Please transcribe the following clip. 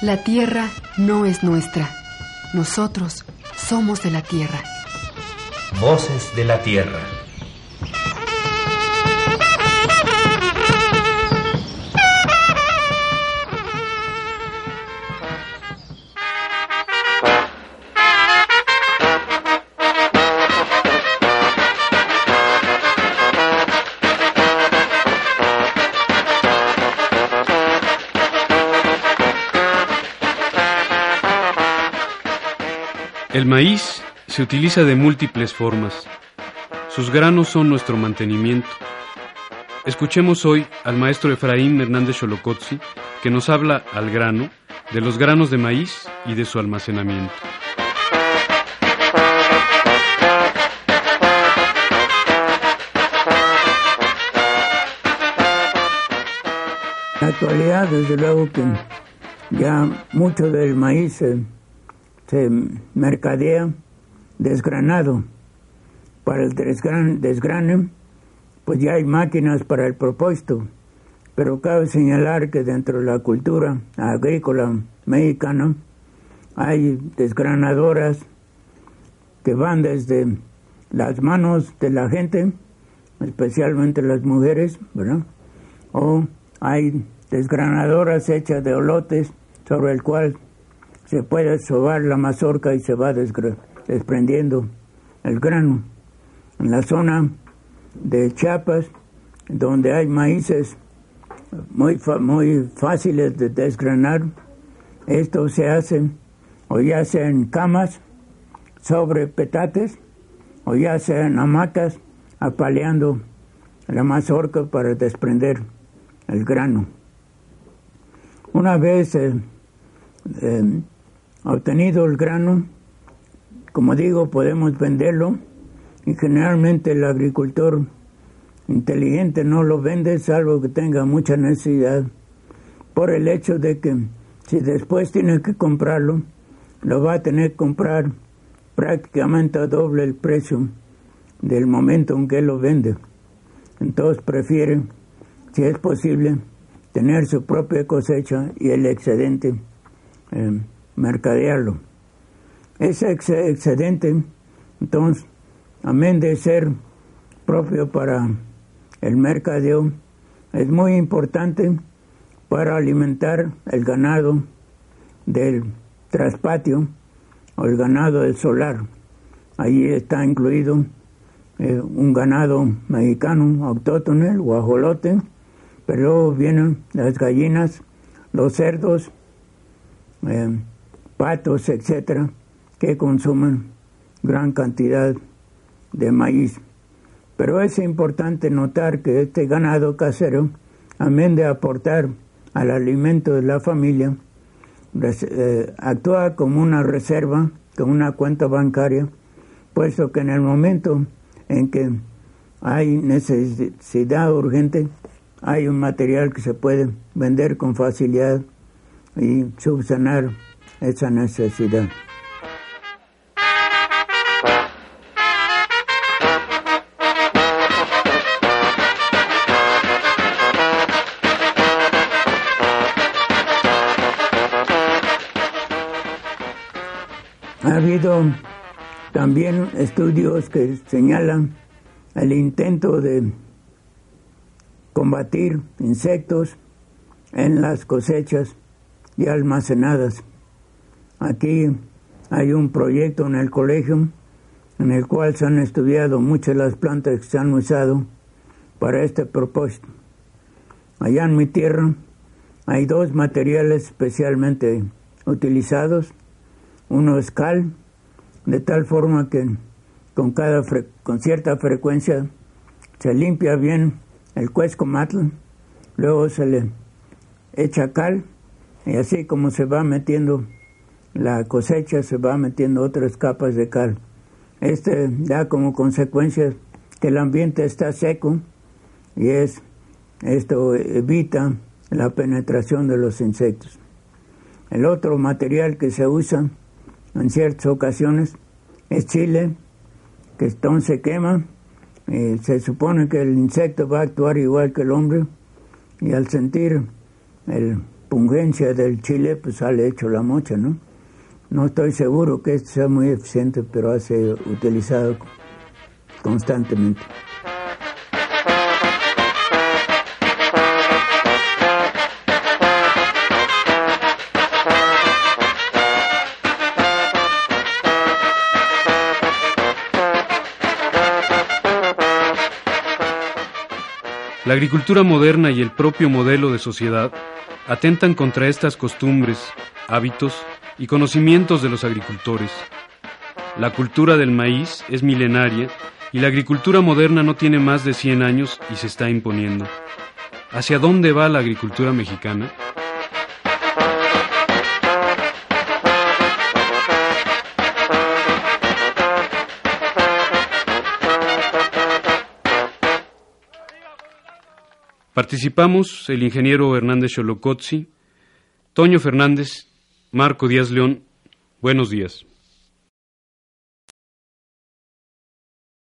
La tierra no es nuestra. Nosotros somos de la tierra. Voces de la tierra. El maíz se utiliza de múltiples formas. Sus granos son nuestro mantenimiento. Escuchemos hoy al maestro Efraín Hernández Xolocotzi, que nos habla al grano, de los granos de maíz y de su almacenamiento. En la actualidad, desde luego que ya mucho del maíz se mercadea desgranado. Para el desgran, desgrane, pues ya hay máquinas para el propósito, pero cabe señalar que dentro de la cultura agrícola mexicana hay desgranadoras que van desde las manos de la gente, especialmente las mujeres, ¿verdad? O hay desgranadoras hechas de olotes sobre el cual se puede sobar la mazorca y se va desprendiendo el grano. En la zona de Chiapas, donde hay maíces muy, muy fáciles de desgranar, esto se hace o ya sea en camas sobre petates o ya sea en hamacas apaleando la mazorca para desprender el grano. Una vez eh, eh, obtenido el grano, como digo, podemos venderlo y generalmente el agricultor inteligente no lo vende salvo que tenga mucha necesidad por el hecho de que si después tiene que comprarlo, lo va a tener que comprar prácticamente a doble el precio del momento en que lo vende. Entonces prefiere, si es posible, tener su propia cosecha y el excedente eh, mercadearlo. Ese excedente, entonces, amén de ser propio para el mercadeo, es muy importante para alimentar el ganado del traspatio o el ganado del solar. Allí está incluido eh, un ganado mexicano autóctono, el guajolote, pero luego vienen las gallinas, los cerdos, eh, patos, etcétera, que consumen gran cantidad de maíz. Pero es importante notar que este ganado casero, amén de aportar al alimento de la familia, eh, actúa como una reserva, como una cuenta bancaria, puesto que en el momento en que hay necesidad urgente, hay un material que se puede vender con facilidad y subsanar esa necesidad. Ha habido también estudios que señalan el intento de combatir insectos en las cosechas y almacenadas. Aquí hay un proyecto en el colegio en el cual se han estudiado muchas de las plantas que se han usado para este propósito. Allá en mi tierra hay dos materiales especialmente utilizados. Uno es cal, de tal forma que con, cada con cierta frecuencia se limpia bien el cuescomatl, luego se le echa cal y así como se va metiendo la cosecha, se va metiendo otras capas de cal. Este da como consecuencia que el ambiente está seco y es esto evita la penetración de los insectos. El otro material que se usa en ciertas ocasiones es chile, que entonces se quema. Y se supone que el insecto va a actuar igual que el hombre y al sentir el pungencia del chile, pues sale hecho la mocha, ¿no? No estoy seguro que esto sea muy eficiente, pero ha sido utilizado constantemente. La agricultura moderna y el propio modelo de sociedad atentan contra estas costumbres, hábitos y conocimientos de los agricultores. La cultura del maíz es milenaria y la agricultura moderna no tiene más de 100 años y se está imponiendo. ¿Hacia dónde va la agricultura mexicana? Participamos el ingeniero Hernández Xolocotzi, Toño Fernández, Marco Díaz León. Buenos días.